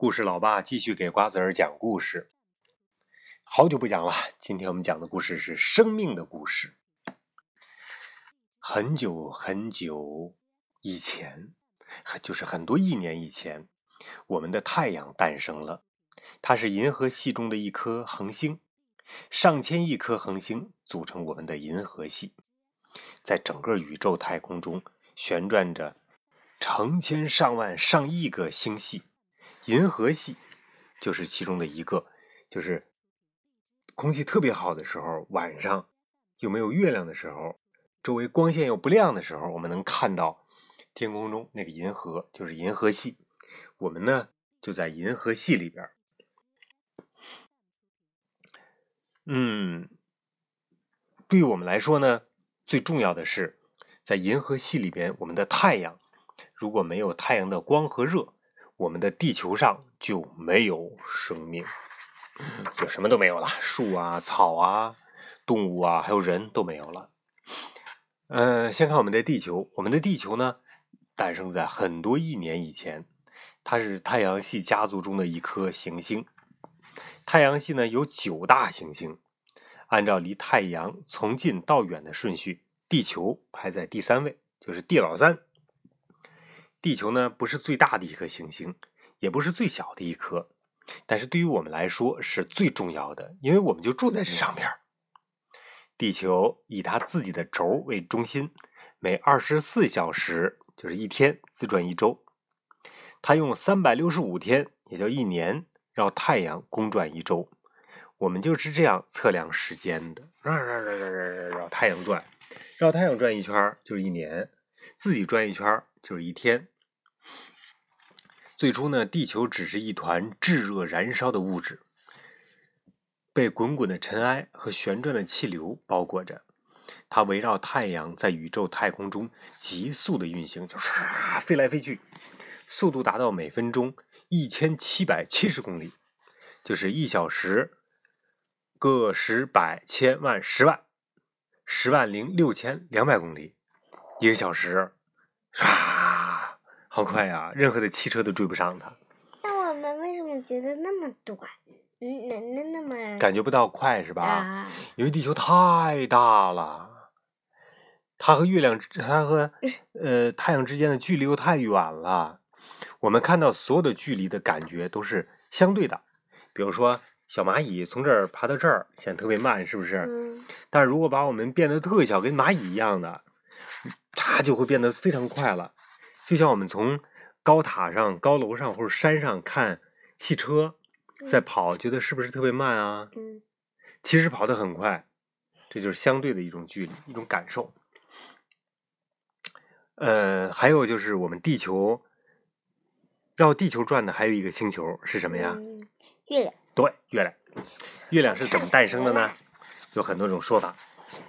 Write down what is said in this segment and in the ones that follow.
故事老爸继续给瓜子儿讲故事。好久不讲了，今天我们讲的故事是生命的故事。很久很久以前，就是很多亿年以前，我们的太阳诞生了。它是银河系中的一颗恒星，上千亿颗恒星组成我们的银河系。在整个宇宙太空中，旋转着成千上万、上亿个星系。银河系就是其中的一个，就是空气特别好的时候，晚上又没有月亮的时候，周围光线又不亮的时候，我们能看到天空中那个银河，就是银河系。我们呢就在银河系里边。嗯，对于我们来说呢，最重要的是在银河系里边，我们的太阳如果没有太阳的光和热。我们的地球上就没有生命，就什么都没有了，树啊、草啊、动物啊，还有人都没有了。嗯，先看我们的地球，我们的地球呢，诞生在很多亿年以前，它是太阳系家族中的一颗行星。太阳系呢有九大行星，按照离太阳从近到远的顺序，地球排在第三位，就是地老三。地球呢，不是最大的一颗行星，也不是最小的一颗，但是对于我们来说是最重要的，因为我们就住在这上边。地球以它自己的轴为中心，每二十四小时就是一天自转一周，它用三百六十五天，也叫一年，绕太阳公转一周。我们就是这样测量时间的，绕绕绕绕绕绕太阳转，绕太阳转一圈就是一年，自己转一圈就是一天。最初呢，地球只是一团炙热燃烧的物质，被滚滚的尘埃和旋转的气流包裹着。它围绕太阳在宇宙太空中急速的运行，就是飞来飞去，速度达到每分钟一千七百七十公里，就是一小时个十百千万十万十万零六千两百公里，一个小时，唰。好快呀！任何的汽车都追不上它。那我们为什么觉得那么短？嗯，那那那么感觉不到快是吧？因为地球太大了，它和月亮、它和 呃太阳之间的距离又太远了。我们看到所有的距离的感觉都是相对的。比如说，小蚂蚁从这儿爬到这儿显得特别慢，是不是？嗯。但是如果把我们变得特小，跟蚂蚁一样的，它就会变得非常快了。就像我们从高塔上、高楼上或者山上看汽车在跑，觉得是不是特别慢啊？嗯，其实跑得很快，这就是相对的一种距离、一种感受。呃，还有就是我们地球绕地球转的还有一个星球是什么呀？月亮。对，月亮。月亮是怎么诞生的呢？有很多种说法，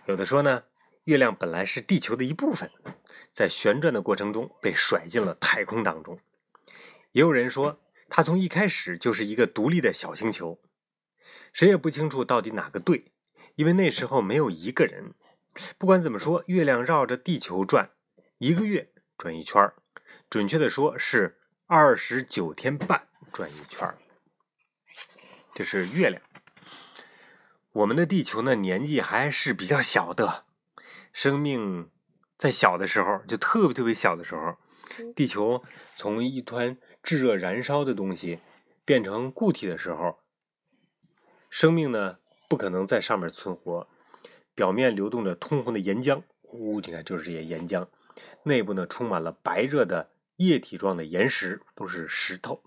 有的说呢，月亮本来是地球的一部分。在旋转的过程中被甩进了太空当中，也有人说它从一开始就是一个独立的小星球，谁也不清楚到底哪个对，因为那时候没有一个人。不管怎么说，月亮绕着地球转，一个月转一圈准确的说是二十九天半转一圈这是月亮。我们的地球呢，年纪还是比较小的，生命。在小的时候，就特别特别小的时候，地球从一团炙热燃烧的东西变成固体的时候，生命呢不可能在上面存活。表面流动着通红的岩浆，呜，你看就是这些岩浆。内部呢充满了白热的液体状的岩石，都是石头。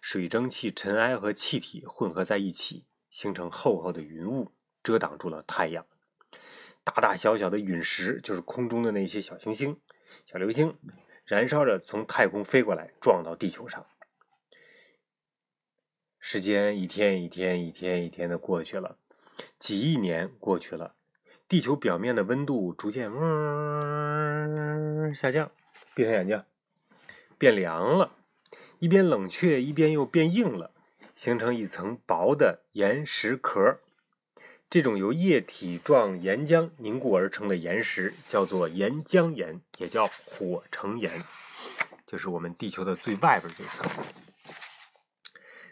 水蒸气、尘埃和气体混合在一起，形成厚厚的云雾，遮挡住了太阳。大大小小的陨石就是空中的那些小行星、小流星，燃烧着从太空飞过来，撞到地球上。时间一天一天一天一天的过去了，几亿年过去了，地球表面的温度逐渐嗡下降，闭上眼睛，变凉了，一边冷却一边又变硬了，形成一层薄的岩石壳。这种由液体状岩浆凝固而成的岩石叫做岩浆岩，也叫火成岩，就是我们地球的最外边这层。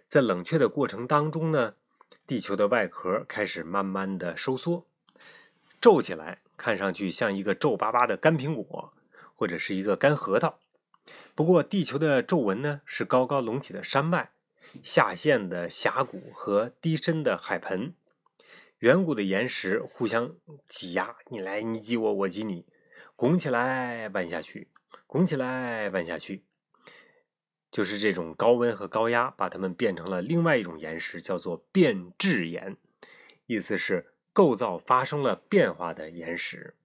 在冷却的过程当中呢，地球的外壳开始慢慢的收缩，皱起来，看上去像一个皱巴巴的干苹果，或者是一个干核桃。不过，地球的皱纹呢，是高高隆起的山脉、下陷的峡谷和低深的海盆。远古的岩石互相挤压，你来你挤我，我挤你，拱起来弯下去，拱起来弯下去，就是这种高温和高压，把它们变成了另外一种岩石，叫做变质岩，意思是构造发生了变化的岩石。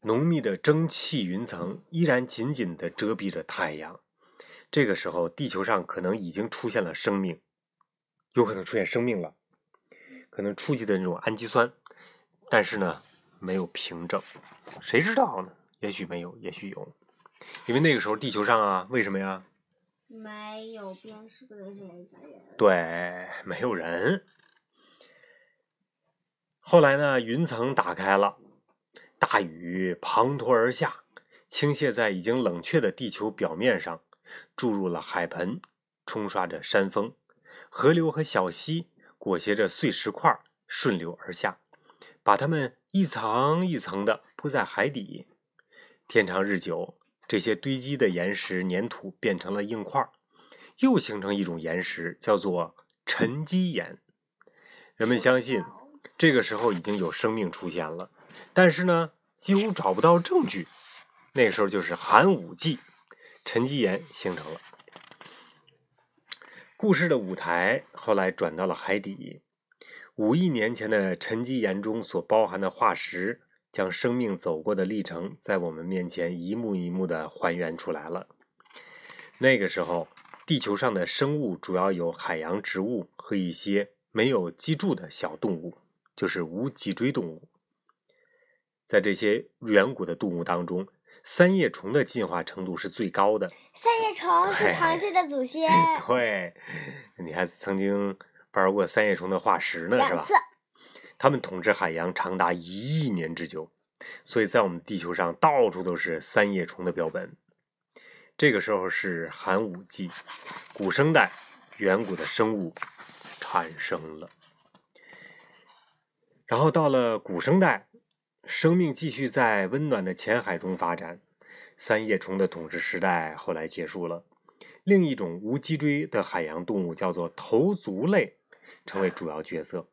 浓密的蒸汽云层依然紧紧地遮蔽着太阳，这个时候，地球上可能已经出现了生命，有可能出现生命了。可能初级的那种氨基酸，但是呢，没有凭证，谁知道呢？也许没有，也许有，因为那个时候地球上啊，为什么呀？没有变色的人。对，没有人。后来呢，云层打开了，大雨滂沱而下，倾泻在已经冷却的地球表面上，注入了海盆，冲刷着山峰、河流和小溪。裹挟着碎石块顺流而下，把它们一层一层的铺在海底。天长日久，这些堆积的岩石粘土变成了硬块，又形成一种岩石，叫做沉积岩。人们相信，这个时候已经有生命出现了，但是呢，几乎找不到证据。那个时候就是寒武纪，沉积岩形成了。故事的舞台后来转到了海底，五亿年前的沉积岩中所包含的化石，将生命走过的历程在我们面前一幕一幕的还原出来了。那个时候，地球上的生物主要有海洋植物和一些没有脊柱的小动物，就是无脊椎动物。在这些远古的动物当中，三叶虫的进化程度是最高的。三叶虫是螃蟹的祖先。对，你还曾经玩过三叶虫的化石呢，是吧？次。它们统治海洋长达一亿年之久，所以在我们地球上到处都是三叶虫的标本。这个时候是寒武纪，古生代，远古的生物产生了。然后到了古生代。生命继续在温暖的浅海中发展，三叶虫的统治时代后来结束了。另一种无脊椎的海洋动物叫做头足类，成为主要角色。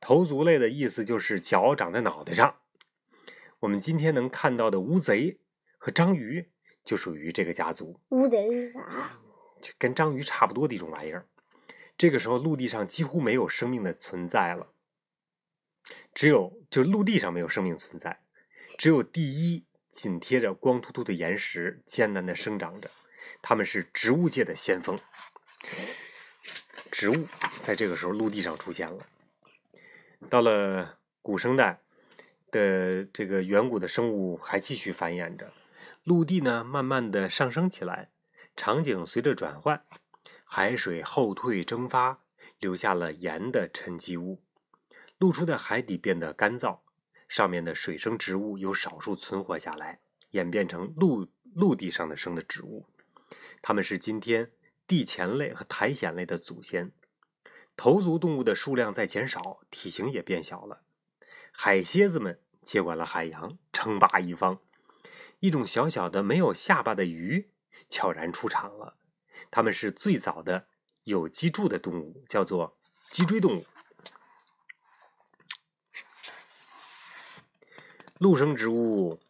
头足类的意思就是脚长在脑袋上。我们今天能看到的乌贼和章鱼就属于这个家族。乌贼是啥？就跟章鱼差不多的一种玩意儿。这个时候，陆地上几乎没有生命的存在了。只有就陆地上没有生命存在，只有第一紧贴着光秃秃的岩石艰难的生长着，他们是植物界的先锋。植物在这个时候陆地上出现了。到了古生代的这个远古的生物还继续繁衍着，陆地呢慢慢的上升起来，场景随着转换，海水后退蒸发，留下了盐的沉积物。露出的海底变得干燥，上面的水生植物有少数存活下来，演变成陆陆地上的生的植物。它们是今天地钱类和苔藓类的祖先。头足动物的数量在减少，体型也变小了。海蝎子们接管了海洋，称霸一方。一种小小的没有下巴的鱼悄然出场了。它们是最早的有脊柱的动物，叫做脊椎动物。陆生植物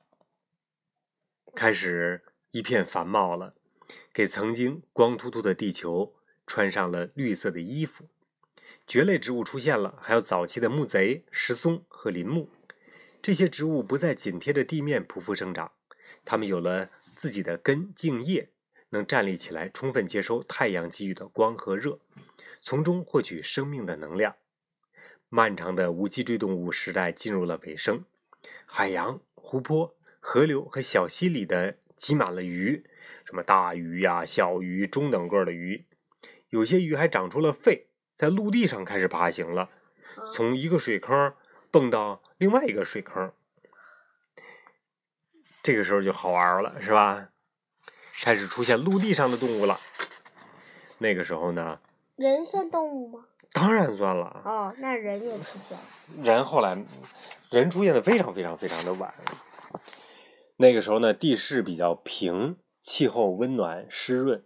开始一片繁茂了，给曾经光秃秃的地球穿上了绿色的衣服。蕨类植物出现了，还有早期的木贼、石松和林木。这些植物不再紧贴着地面匍匐生长，它们有了自己的根茎叶，能站立起来，充分接收太阳给予的光和热，从中获取生命的能量。漫长的无脊椎动物时代进入了尾声。海洋、湖泊、河流和小溪里的挤满了鱼，什么大鱼呀、小鱼、中等个的鱼，有些鱼还长出了肺，在陆地上开始爬行了，从一个水坑蹦到另外一个水坑。这个时候就好玩了，是吧？开始出现陆地上的动物了。那个时候呢，人算动物吗？当然算了。哦，那人也出现了。人后来，人出现的非常非常非常的晚。那个时候呢，地势比较平，气候温暖湿润，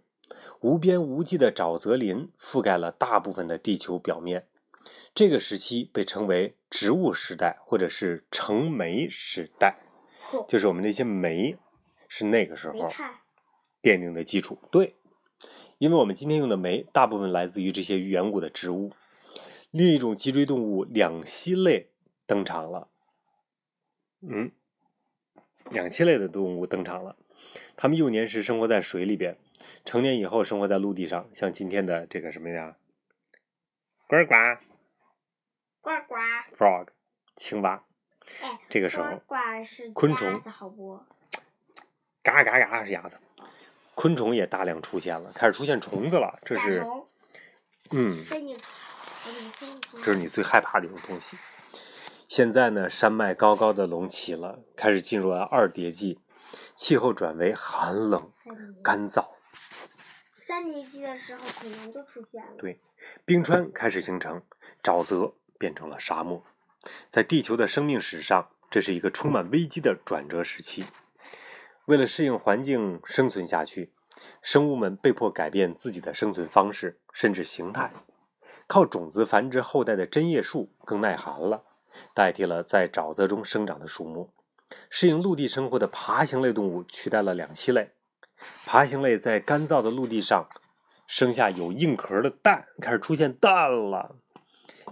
无边无际的沼泽林覆盖了大部分的地球表面。这个时期被称为植物时代，或者是成煤时代，就是我们那些煤是那个时候。奠定的基础。对，因为我们今天用的酶大部分来自于这些远古的植物。另一种脊椎动物两栖类登场了。嗯，两栖类的动物登场了。它们幼年时生活在水里边，成年以后生活在陆地上，像今天的这个什么呀？呱呱呱呱。frog，青蛙，哎，这个时候呱呱是鸭昆虫子好不？嘎嘎嘎是鸭子。昆虫也大量出现了，开始出现虫子了。这是嗯，这是你最害怕的一种东西。现在呢，山脉高高的隆起了，开始进入了二叠纪，气候转为寒冷、干燥，三年级的时候，恐龙就出现了。对冰川开始形成，沼泽变成了沙漠。在地球的生命史上，这是一个充满危机的转折时期。为了适应环境生存下去，生物们被迫改变自己的生存方式，甚至形态。靠种子繁殖后代的针叶树更耐寒了，代替了在沼泽中生长的树木。适应陆地生活的爬行类动物取代了两栖类。爬行类在干燥的陆地上生下有硬壳的蛋，开始出现蛋了。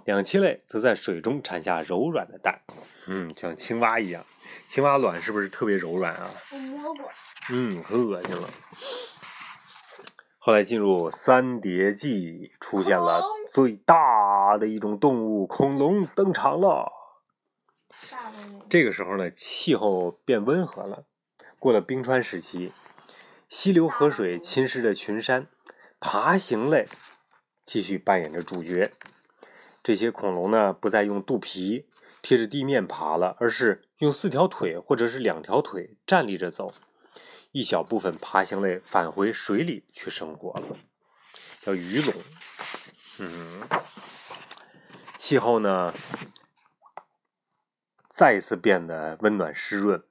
两栖类则在水中产下柔软的蛋，嗯，像青蛙一样。青蛙卵是不是特别柔软啊？我摸过。嗯，可恶心了。后来进入三叠纪，出现了最大的一种动物——恐龙登场了。这个时候呢，气候变温和了，过了冰川时期，溪流河水侵蚀着群山，爬行类继续扮演着主角。这些恐龙呢，不再用肚皮贴着地面爬了，而是用四条腿或者是两条腿站立着走。一小部分爬行类返回水里去生活了，叫鱼龙。嗯，气候呢，再一次变得温暖湿润，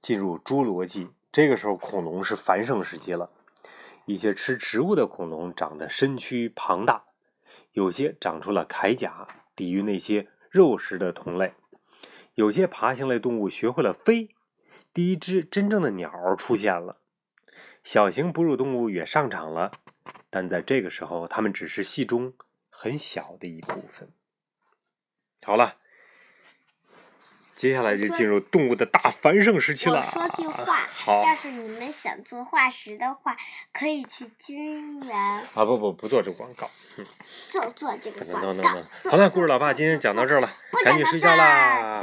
进入侏罗纪。这个时候，恐龙是繁盛时期了。一些吃植物的恐龙长得身躯庞大，有些长出了铠甲，抵御那些肉食的同类。有些爬行类动物学会了飞，第一只真正的鸟出现了。小型哺乳动物也上场了，但在这个时候，它们只是戏中很小的一部分。好了，接下来就进入动物的大繁盛时期了。我说句话，好要是你们想做化石的话，可以去金源啊，不不不做这个广告。嗯，做做这个等广告等等等。。做好了，故事老爸今天讲到这儿了，赶紧睡觉啦。